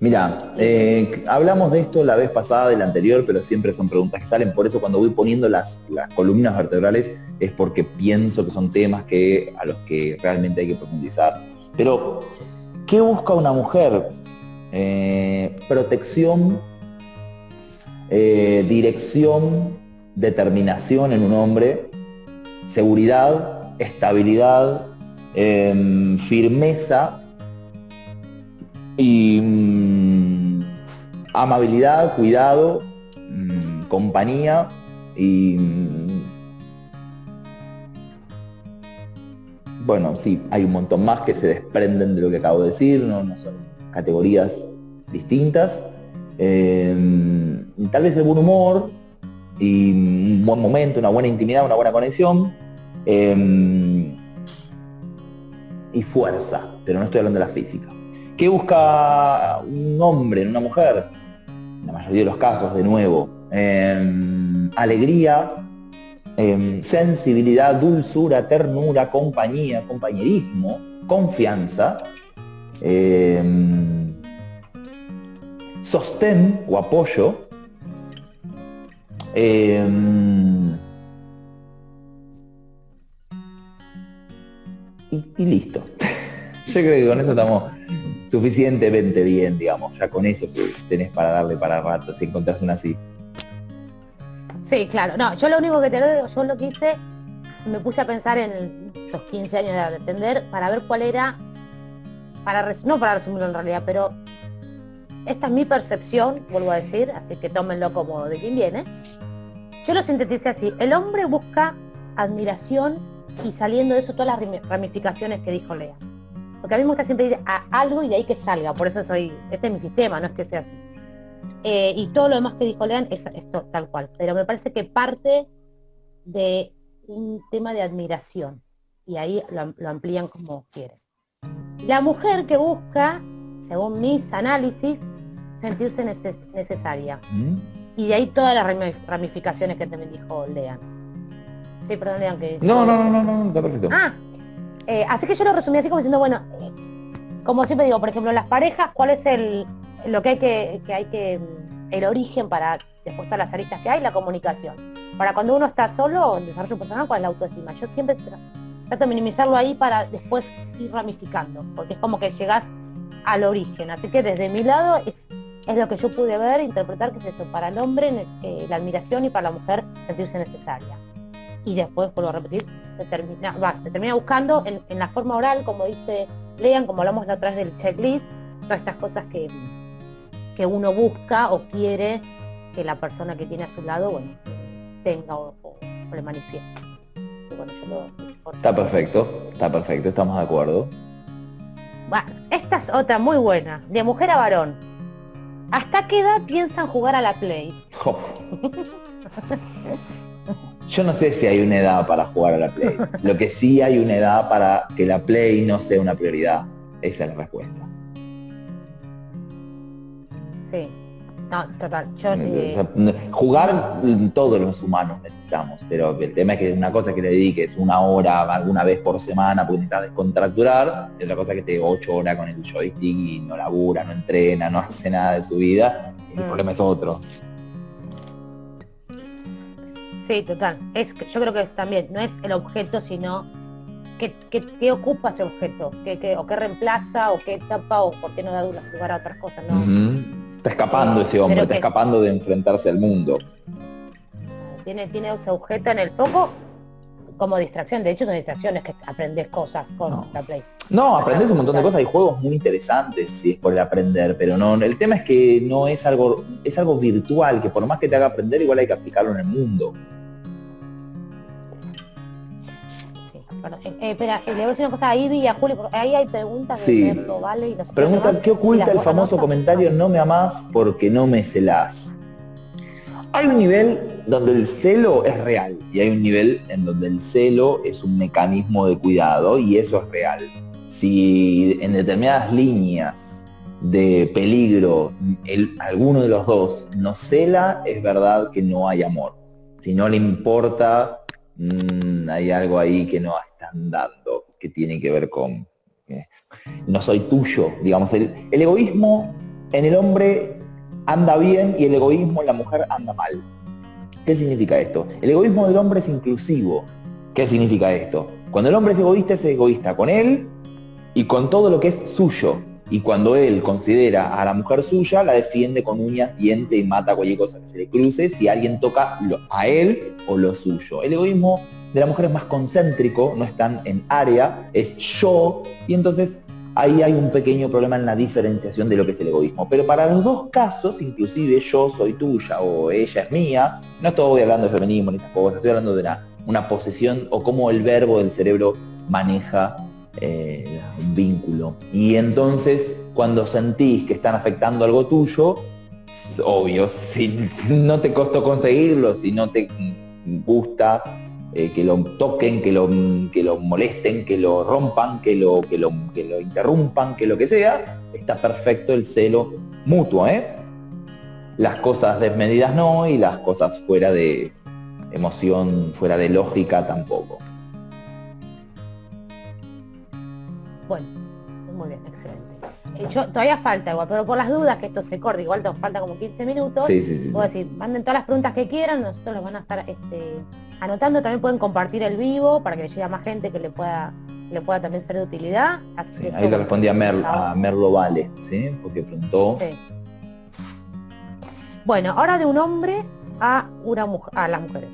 Mira, eh, hablamos de esto la vez pasada, de la anterior, pero siempre son preguntas que salen. Por eso cuando voy poniendo las, las columnas vertebrales es porque pienso que son temas que, a los que realmente hay que profundizar. Pero, ¿qué busca una mujer? Eh, protección, eh, dirección, determinación en un hombre, seguridad, estabilidad, em, firmeza y mm, amabilidad, cuidado, mm, compañía y mm, bueno, sí, hay un montón más que se desprenden de lo que acabo de decir, no, son categorías distintas. Em, tal vez el buen humor y un buen momento, una buena intimidad, una buena conexión. Em, y fuerza, pero no estoy hablando de la física. ¿Qué busca un hombre en una mujer? En la mayoría de los casos, de nuevo, em, alegría, em, sensibilidad, dulzura, ternura, compañía, compañerismo, confianza, sostén o apoyo, y listo. Yo creo que con eso estamos suficientemente bien, digamos. Ya con eso tenés para darle para rato si encontrás una así. Sí, claro. No, yo lo único que te digo, yo lo que hice, me puse a pensar en los 15 años de atender para ver cuál era, para no para resumirlo en realidad, pero esta es mi percepción, vuelvo a decir, así que tómenlo como de quien viene. Yo lo sinteticé así, el hombre busca admiración y saliendo de eso todas las ramificaciones que dijo Lea. Porque a mí me gusta siempre ir a algo y de ahí que salga, por eso soy, este es mi sistema, no es que sea así. Eh, y todo lo demás que dijo Lean es esto tal cual, pero me parece que parte de un tema de admiración y ahí lo, amplían como quieren. La mujer que busca, según mis análisis, sentirse necesaria. ¿Mm? Y de ahí todas las ramificaciones que también dijo Lean. Sí, perdón, Lean, que... No, no, no, no, no, está perfecto. Ah, eh, así que yo lo resumí así como diciendo, bueno, como siempre digo, por ejemplo, en las parejas, ¿cuál es el lo que hay que, que hay que mm, el origen para después todas las aristas que hay, la comunicación. Para cuando uno está solo, en desarrollo personal, ¿cuál es la autoestima? Yo siempre trato de minimizarlo ahí para después ir ramificando, porque es como que llegas al origen. Así que desde mi lado es, es lo que yo pude ver, interpretar que es eso, para el hombre eh, la admiración y para la mujer sentirse necesaria. Y después, vuelvo a repetir, se termina, se termina buscando en, la forma oral, como dice Lean, como hablamos la vez del checklist, todas estas cosas que, que uno busca o quiere que la persona que tiene a su lado, bueno, tenga o, le manifieste. está perfecto, está perfecto, estamos de acuerdo. Bueno, esta es otra muy buena, de mujer a varón. ¿Hasta qué edad piensan jugar a la Play? Yo no sé si hay una edad para jugar a la Play. Lo que sí hay una edad para que la Play no sea una prioridad. Esa es la respuesta. Sí. No, total. Yo, eh, jugar mm, todos los humanos necesitamos, pero el tema es que una cosa es que le dediques una hora alguna vez por semana porque necesitas descontracturar, y otra cosa es que te ocho horas con el joystick y no labura, no entrena, no hace nada de su vida. El Mm. problema es otro. Sí, total. Es yo creo que también no es el objeto, sino qué, qué- qué ocupa ese objeto, qué, qué- o qué reemplaza, o qué tapa, o por qué no da lugar a otras cosas, ¿no? Está escapando ese hombre, está que- escapando de enfrentarse al mundo. Tiene, tiene ese objeto en el poco como distracción. De hecho, son distracciones que aprendes cosas con No. la Play. No, aprendes un montón de cosas, hay juegos muy interesantes si es por el aprender, pero no, el tema es que no es algo, es algo virtual, que por más que te haga aprender, igual hay que aplicarlo en el mundo. Bueno, eh, eh, espera, eh, le voy a decir una cosa a Ivy y a Juli, porque ahí hay preguntas Sí. de ¿vale? Y ¿qué oculta el famoso comentario no me amás porque no me celás? Hay un nivel donde el celo es real y hay un nivel en donde el celo es un mecanismo de cuidado y eso es real. Si en determinadas líneas de peligro el- alguno de los dos no cela, es verdad que no hay amor. Si no le importa, mm, hay algo ahí que no están dando, que tiene que ver con eh, no soy tuyo, digamos, el egoísmo en el hombre anda bien y el egoísmo en la mujer anda mal. ¿Qué significa esto? El egoísmo del hombre es inclusivo. ¿Qué significa esto? Cuando el hombre es egoísta, es egoísta con él y con todo lo que es suyo. Y cuando él considera a la mujer suya, la defiende con uñas, dientes y mata cualquier cosa que se le cruce si alguien toca a él o lo suyo. El egoísmo de la mujer es más concéntrico, no es tan en área, es yo, y entonces ahí hay un pequeño problema en la diferenciación de lo que es el egoísmo. Pero para los dos casos, inclusive yo soy tuya o ella es mía, no estoy hablando de feminismo ni esas cosas, estoy hablando de una, una posesión o cómo el verbo del cerebro maneja eh, un vínculo. Y entonces, cuando sentís que están afectando algo tuyo, obvio, si no te costó conseguirlo, si no te gusta eh, que lo toquen, que lo, que lo molesten, que lo rompan, que lo, que, lo, que lo interrumpan, que lo que sea, está perfecto el celo mutuo, ¿eh? Las cosas desmedidas no y las cosas fuera de emoción, fuera de lógica tampoco. Yo, todavía falta igual, pero por las dudas que esto se corte, igual nos falta como 15 minutos. Sí, sí, sí. Puedo decir, manden todas las preguntas que quieran, nosotros los van a estar este, anotando, también pueden compartir el vivo para que le llegue a más gente que le pueda, le pueda también ser de utilidad. Así que ahí le respondí a, Mer, ya- a Merlo Vale, ¿sí? Porque preguntó. Bueno, ahora de un hombre a una mujer, a las mujeres.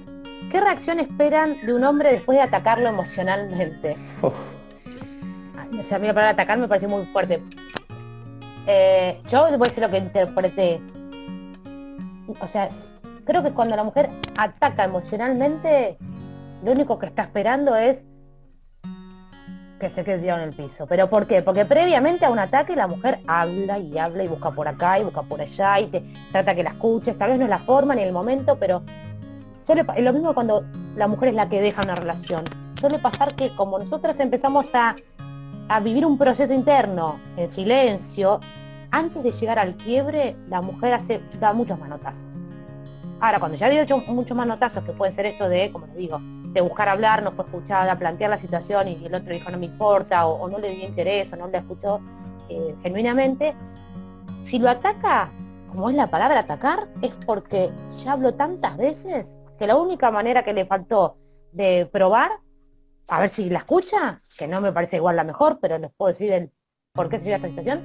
¿Qué reacción esperan de un hombre después de atacarlo emocionalmente? Oh. Ay, O sea, a mí la palabra atacar me parece muy fuerte. Eh, yo voy a decir lo que interpreté. O sea, creo que cuando la mujer ataca emocionalmente, lo único que está esperando es que se quede tirado en el piso. ¿Pero por qué? Porque previamente a un ataque la mujer habla y habla y busca por acá y busca por allá y te trata que la escuches. Tal vez no es la forma ni el momento, pero suele es lo mismo cuando la mujer es la que deja una relación. Suele pasar que como nosotros empezamos a, a vivir un proceso interno en silencio, antes de llegar al quiebre, la mujer hace, da muchos manotazos. Ahora, cuando ya dio hecho muchos manotazos, que puede ser esto de, como les digo, de buscar hablar, no fue escuchada, plantear la situación y el otro dijo no me importa, o, no le dio interés, o no le escuchó eh, genuinamente, si lo ataca, como es la palabra atacar, es porque ya habló tantas veces que la única manera que le faltó de probar, a ver si la escucha, que no me parece igual la mejor, pero les puedo decir el por qué se esta situación,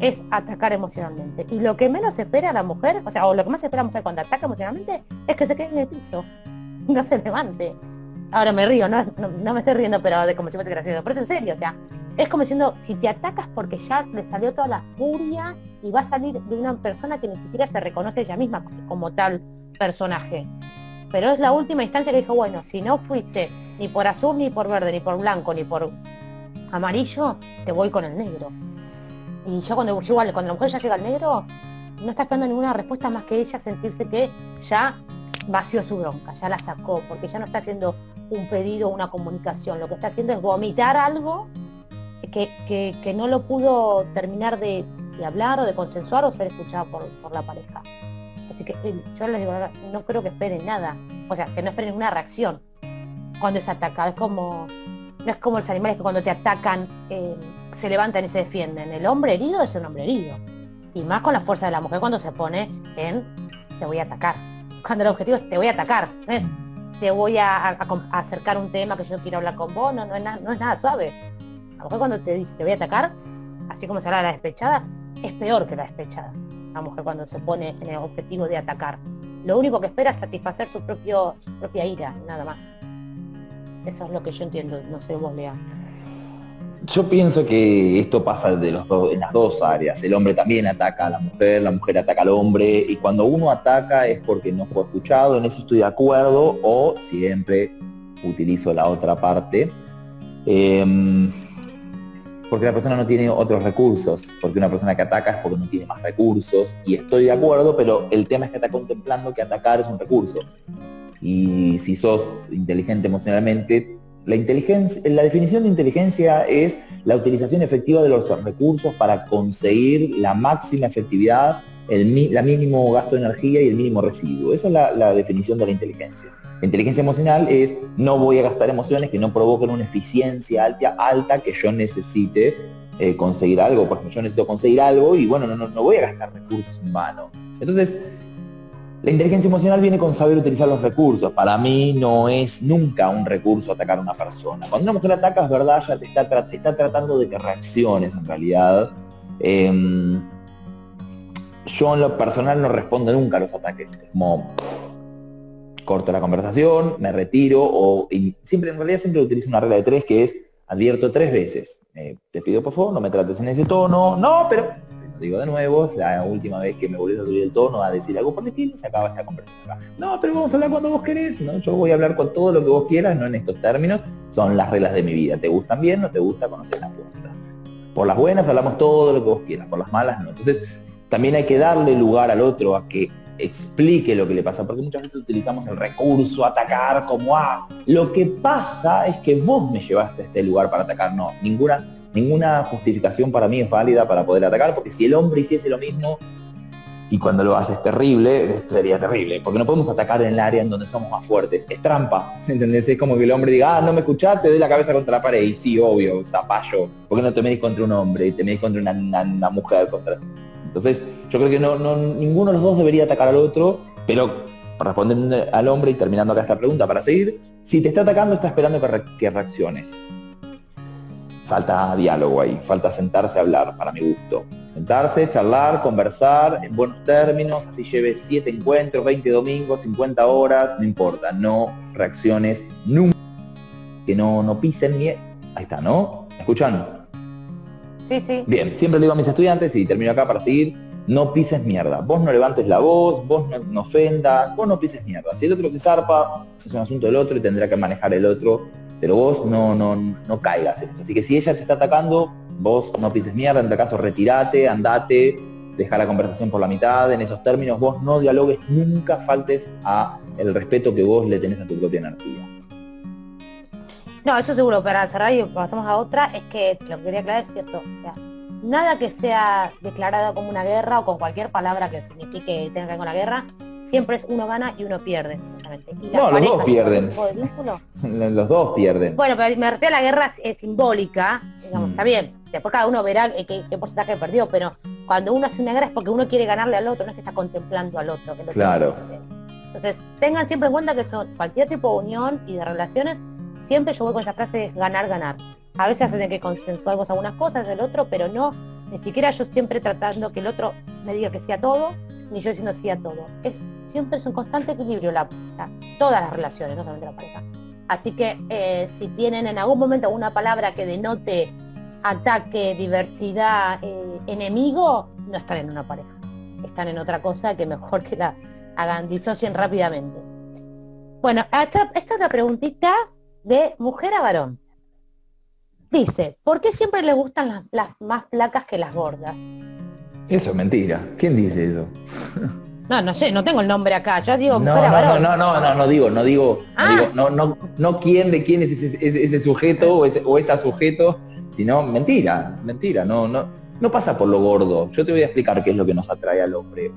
es atacar emocionalmente. Y lo que menos espera la mujer, o sea, o lo que más espera la mujer cuando ataca emocionalmente, es que se quede en el piso, no se levante. Ahora me río, no me estoy riendo, pero de como si fuese gracioso, pero es en serio, o sea, es como diciendo, si te atacas porque ya le salió toda la furia y va a salir de una persona que ni siquiera se reconoce ella misma como tal personaje. Pero es la última instancia que dijo, bueno, si no fuiste ni por azul, ni por verde, ni por blanco, ni por amarillo, te voy con el negro. Y yo cuando igual, cuando la mujer ya llega al negro, no está esperando ninguna respuesta más que ella sentirse que ya vació su bronca, ya la sacó, porque ya no está haciendo un pedido, una comunicación, lo que está haciendo es vomitar algo que, que- que no lo pudo terminar de, de hablar o de consensuar o ser escuchado por, por la pareja. Así que eh, yo les digo, no creo que esperen nada. O sea, que no esperen una reacción cuando es atacado. Es como, no es como los animales que cuando te atacan eh, se levantan y se defienden. El hombre herido es un hombre herido. Y más con la fuerza de la mujer cuando se pone en te voy a atacar. Cuando el objetivo es te voy a atacar. No es te voy a, acercar un tema que yo quiero hablar con vos. No, no, es, nada suave. A lo mejor cuando te dice te voy a atacar, así como se habla la despechada, es peor que la despechada la mujer cuando se pone en el objetivo de atacar. Lo único que espera es satisfacer su, propio, propia ira, nada más. Eso es lo que yo entiendo, no sé vos, Lea. Yo pienso que esto pasa de los en las dos áreas. El hombre también ataca a la mujer, la mujer ataca al hombre, y cuando uno ataca es porque no fue escuchado, en eso estoy de acuerdo, o siempre utilizo la otra parte. Em, porque la persona no tiene otros recursos, porque una persona que ataca es porque no tiene más recursos, y estoy de acuerdo, pero el tema es que está contemplando que atacar es un recurso. Y si sos inteligente emocionalmente, la, inteligencia, la definición de inteligencia es la utilización efectiva de los recursos para conseguir la máxima efectividad, el la mínimo gasto de energía y el mínimo residuo. Esa es la definición de la inteligencia inteligencia emocional es no voy a gastar emociones que no provoquen una eficiencia alta, alta que yo necesite eh, conseguir algo. Por ejemplo, yo necesito conseguir algo y bueno, no, no, voy a gastar recursos humanos. Entonces, la inteligencia emocional viene con saber utilizar los recursos. Para mí no es nunca un recurso atacar a una persona. Cuando una mujer ataca, es verdad, ya te está, tratando de que reacciones en realidad. Em, yo en lo personal no respondo nunca a los ataques. como, corto la conversación, me retiro o siempre en realidad siempre utilizo una regla de tres que es advierto tres veces. Eh, te pido por favor no me trates en ese tono, no, pero digo de nuevo, la última vez que me volvés a subir el tono a decir algo por el estilo, se acaba esta conversación. No, pero vamos a hablar cuando vos querés, ¿no? Yo voy a hablar con todo lo que vos quieras, no en estos términos, son las reglas de mi vida. ¿Te gustan bien? ¿No te gusta? Conocer las puertas. Por las buenas hablamos todo lo que vos quieras, por las malas no. Entonces, también hay que darle lugar al otro a que explique lo que le pasa, porque muchas veces utilizamos el recurso, atacar como, ah, lo que pasa es que vos me llevaste a este lugar para atacar, no, ninguna, ninguna justificación para mí es válida para poder atacar, porque si el hombre hiciese lo mismo, y cuando lo hace es terrible, sería terrible, porque no podemos atacar en el área en donde somos más fuertes, es trampa, ¿entendés? Es como que el hombre diga, ah, no me escuchaste, doy la cabeza contra la pared, y sí, obvio, zapallo, ¿por qué no te medís contra un hombre y te medís contra una, una mujer? Contra... Entonces, yo creo que no, ninguno de los dos debería atacar al otro, pero respondiendo al hombre y terminando acá esta pregunta para seguir, si te está atacando está esperando que, reacciones. Falta diálogo ahí, falta sentarse a hablar, para mi gusto. Sentarse, charlar, conversar en buenos términos, así lleve 7 encuentros, 20 domingos, 50 horas, no importa, no reacciones nunca, que no, no pisen ni... Ahí está, ¿no? ¿Escuchan? Sí, sí. Bien, siempre le digo a mis estudiantes, y termino acá para seguir, no pises mierda. Vos no levantes la voz, vos no, ofendas, vos no pises mierda. Si el otro se zarpa, es un asunto del otro y tendrá que manejar el otro, pero vos no, no, no caigas en Así que si ella te está atacando, vos no pises mierda, en tal caso retirate, andate, deja la conversación por la mitad, en esos términos, vos no dialogues, nunca faltes a el respeto que vos le tenés a tu propia energía. No, eso seguro, para cerrar y pasamos a otra, es que lo que quería aclarar es cierto, o sea, nada que sea declarado como una guerra o con cualquier palabra que signifique tenga que ver con la guerra, siempre es uno gana y uno pierde. No, los dos pierden. los dos pierden. Bueno, pero me refiero a la guerra es, simbólica, digamos, mm. está bien. Después cada uno verá qué, porcentaje perdió, pero cuando uno hace una guerra es porque uno quiere ganarle al otro, no es que está contemplando al otro. claro. Entonces, tengan siempre en cuenta que son cualquier tipo de unión y de relaciones siempre yo voy con esa frase de ganar, ganar. A veces hacen que consensuamos algunas cosas del otro, pero no, ni siquiera yo siempre tratando que el otro me diga que sea todo, ni yo diciendo sí a todo. Es, siempre es un constante equilibrio la, todas las relaciones, no solamente la pareja. Así que eh, si tienen en algún momento una palabra que denote ataque, diversidad, eh, enemigo, no están en una pareja. Están en otra cosa que mejor que la hagan, disocien rápidamente. Bueno, esta, esta otra preguntita de mujer a varón. Dice, ¿por qué siempre le gustan las, más placas que las gordas? Eso es mentira. ¿Quién dice eso? No, no sé, no tengo el nombre acá. Yo digo no, mujer a varón. No, no, no, no, no digo, no digo, no, ah. digo no, no, no quién de quién es ese, sujeto o, ese, o esa sujeto, sino mentira, mentira, no, no. no pasa por lo gordo. Yo te voy a explicar qué es lo que nos atrae al hombre.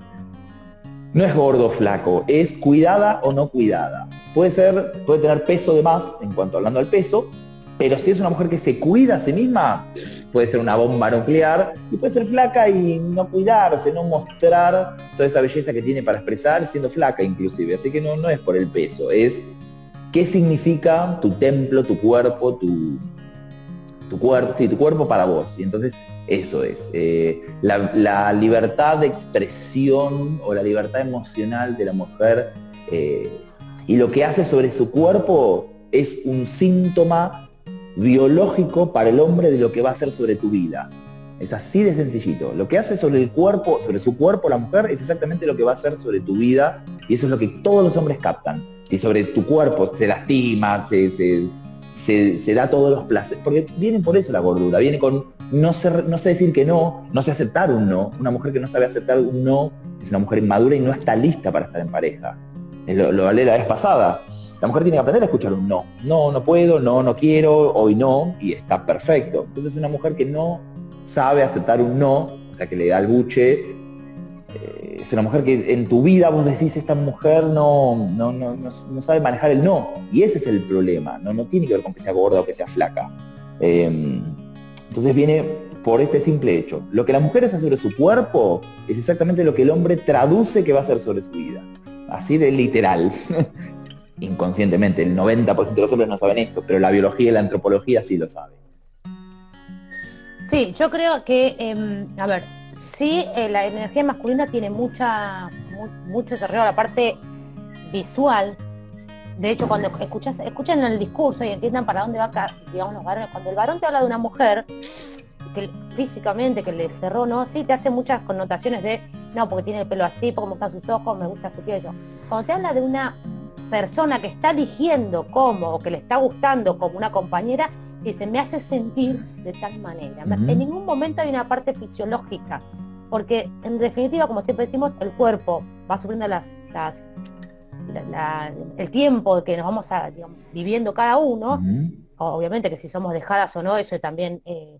No es gordo flaco, es cuidada o no cuidada. Puede ser, puede tener peso de más en cuanto hablando al peso, pero si es una mujer que se cuida a sí misma, puede ser una bomba nuclear y puede ser flaca y no cuidarse, no mostrar toda esa belleza que tiene para expresar siendo flaca inclusive. Así que no, no es por el peso, es qué significa tu templo, tu cuerpo, tu, tu cuerpo, sí, tu cuerpo para vos. Y entonces eso es. Eh, la, libertad de expresión o la libertad emocional de la mujer eh, y lo que hace sobre su cuerpo es un síntoma biológico para el hombre de lo que va a hacer sobre tu vida. Es así de sencillito. Lo que hace sobre el cuerpo, sobre su cuerpo la mujer, es exactamente lo que va a hacer sobre tu vida y eso es lo que todos los hombres captan. Si sobre tu cuerpo se lastima, se, se, da todos los placeres, porque viene por eso la gordura, viene con no sé, no decir que no, no sé aceptar un no. Una mujer que no sabe aceptar un no es una mujer inmadura y no está lista para estar en pareja. Lo, lo hablé la vez pasada. La mujer tiene que aprender a escuchar un no. No, no puedo, no, no quiero, hoy no, y está perfecto. Entonces una mujer que no sabe aceptar un no, o sea, que le da el buche, eh, es una mujer que en tu vida vos decís, esta mujer no, no, no, no, sabe manejar el no. Y ese es el problema, no, no tiene que ver con que sea gorda o que sea flaca. Em, entonces viene por este simple hecho. Lo que la mujer hace sobre su cuerpo es exactamente lo que el hombre traduce que va a hacer sobre su vida. Así de literal. inconscientemente, el 90% de los hombres no saben esto, pero la biología y la antropología sí lo saben. Sí, yo creo que, em, a ver, sí, eh, la energía masculina tiene mucha, mucho desarrollo la parte visual. De hecho, cuando escuchas, escuchan el discurso y entiendan para dónde va, digamos, los varones, cuando el varón te habla de una mujer, que físicamente, que le cerró, ¿no? Sí, te hace muchas connotaciones de, no, porque tiene el pelo así, porque me gustan sus ojos, me gusta su piel. Cuando te habla de una persona que está eligiendo como o que le está gustando como una compañera, dice, me hace sentir de tal manera. En ningún momento hay una parte fisiológica, porque en definitiva, como siempre decimos, el cuerpo va sufriendo las, las el tiempo que nos vamos a, digamos, viviendo cada uno, obviamente que si somos dejadas o no, eso también eh,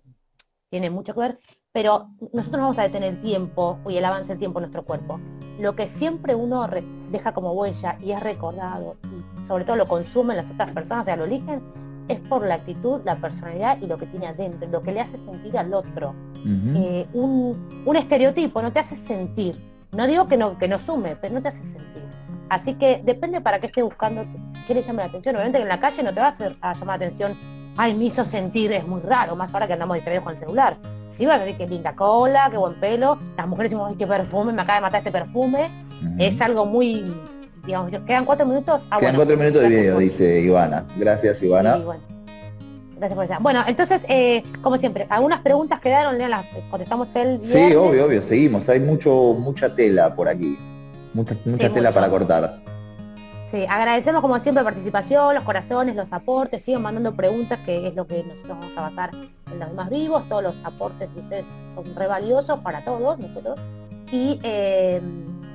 tiene mucho que ver, pero nosotros no vamos a detener el tiempo y el avance del tiempo en nuestro cuerpo. Lo que siempre uno deja como huella y es recordado, y sobre todo lo consumen las otras personas, o sea, lo eligen, es por la actitud, la personalidad y lo que tiene adentro, lo que le hace sentir al otro. Eh, un, estereotipo no te hace sentir. No digo que no, que no sume, pero no te hace sentir. Así que depende para qué esté buscando, qué le llame la atención. Obviamente que en la calle no te va a, hacer, a llamar la atención ay, me hizo sentir, es muy raro, más ahora que andamos distraídos con el celular. Sí, va a ver qué linda cola, qué buen pelo, las mujeres decimos, qué perfume, me acaba de matar este perfume. Es algo muy, digamos, quedan cuatro minutos. Ah, quedan cuatro minutos de video, dice Ivana. Gracias, Ivana. bueno. Gracias por. Bueno, entonces, eh, como siempre, algunas preguntas quedaron, las contestamos el Sí, obvio, obvio, seguimos. Hay mucho, mucha tela por aquí. Mucha, mucha tela para cortar. Sí, agradecemos como siempre la participación, los corazones, los aportes, sigan mandando preguntas, que es lo que nosotros vamos a basar en los demás vivos, todos los aportes de ustedes son re valiosos para todos nosotros. Y eh,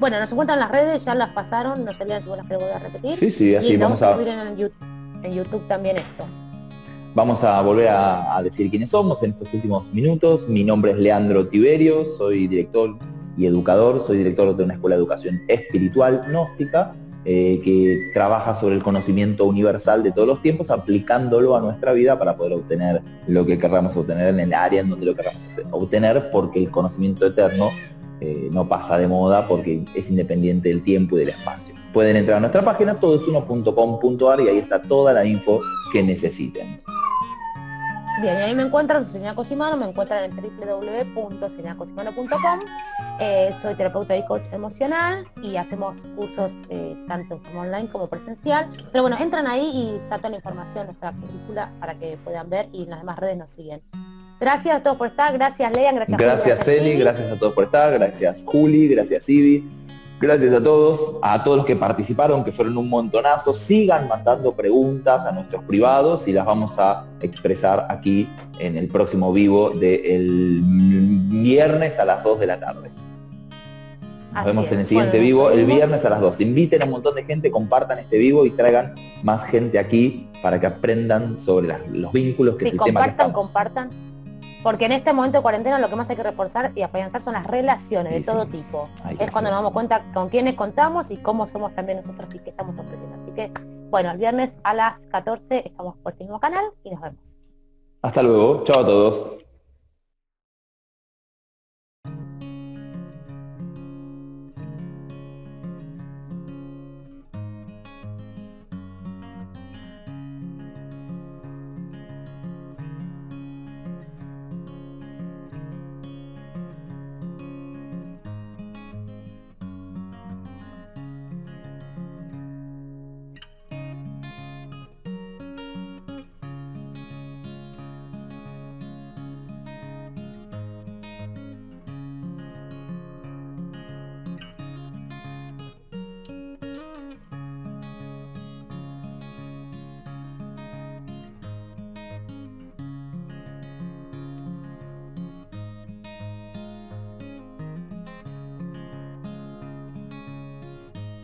bueno, nos encuentran en las redes, ya las pasaron, no se olviden si vos las querés volver a repetir. Sí, sí, así vamos, a... En YouTube, en YouTube también esto. Vamos a volver a, a, decir quiénes somos en estos últimos minutos. Mi nombre es Leandro Tiberio, soy director y educador, soy director de una escuela de educación espiritual gnóstica eh, que trabaja sobre el conocimiento universal de todos los tiempos, aplicándolo a nuestra vida para poder obtener lo que queramos obtener en el área en donde lo queramos obtener, porque el conocimiento eterno eh, no pasa de moda porque es independiente del tiempo y del espacio. Pueden entrar a nuestra página todosuno.com.ar y ahí está toda la info que necesiten. Bien, y ahí me encuentran, soy Señora Cosimano, me encuentran en www.señacosimano.com. Eh, soy terapeuta y coach emocional y hacemos cursos eh, tanto como online como presencial. Pero bueno, entran ahí y está toda la información, nuestra película, para que puedan ver y en las demás redes nos siguen. Gracias a todos por estar, gracias Lean, gracias Gracias Eli, gracias a todos por estar, gracias Juli, gracias Ivi. Gracias a todos, a todos los que participaron, que fueron un montonazo. Sigan mandando preguntas a nuestros privados y las vamos a expresar aquí en el próximo vivo del viernes a las 2 de la tarde. Nos vemos en el siguiente vivo el viernes a las 2. Inviten a un montón de gente, compartan este vivo y traigan más gente aquí para que aprendan sobre los vínculos que sí, compartan, compartan porque en este momento de cuarentena lo que más hay que reforzar y afianzar son las relaciones de todo tipo. es cuando nos damos cuenta con quiénes contamos y cómo somos también nosotros y qué estamos ofreciendo. Así que, bueno, el viernes a las 14 estamos por este mismo canal y nos vemos. Hasta luego. Chao a todos.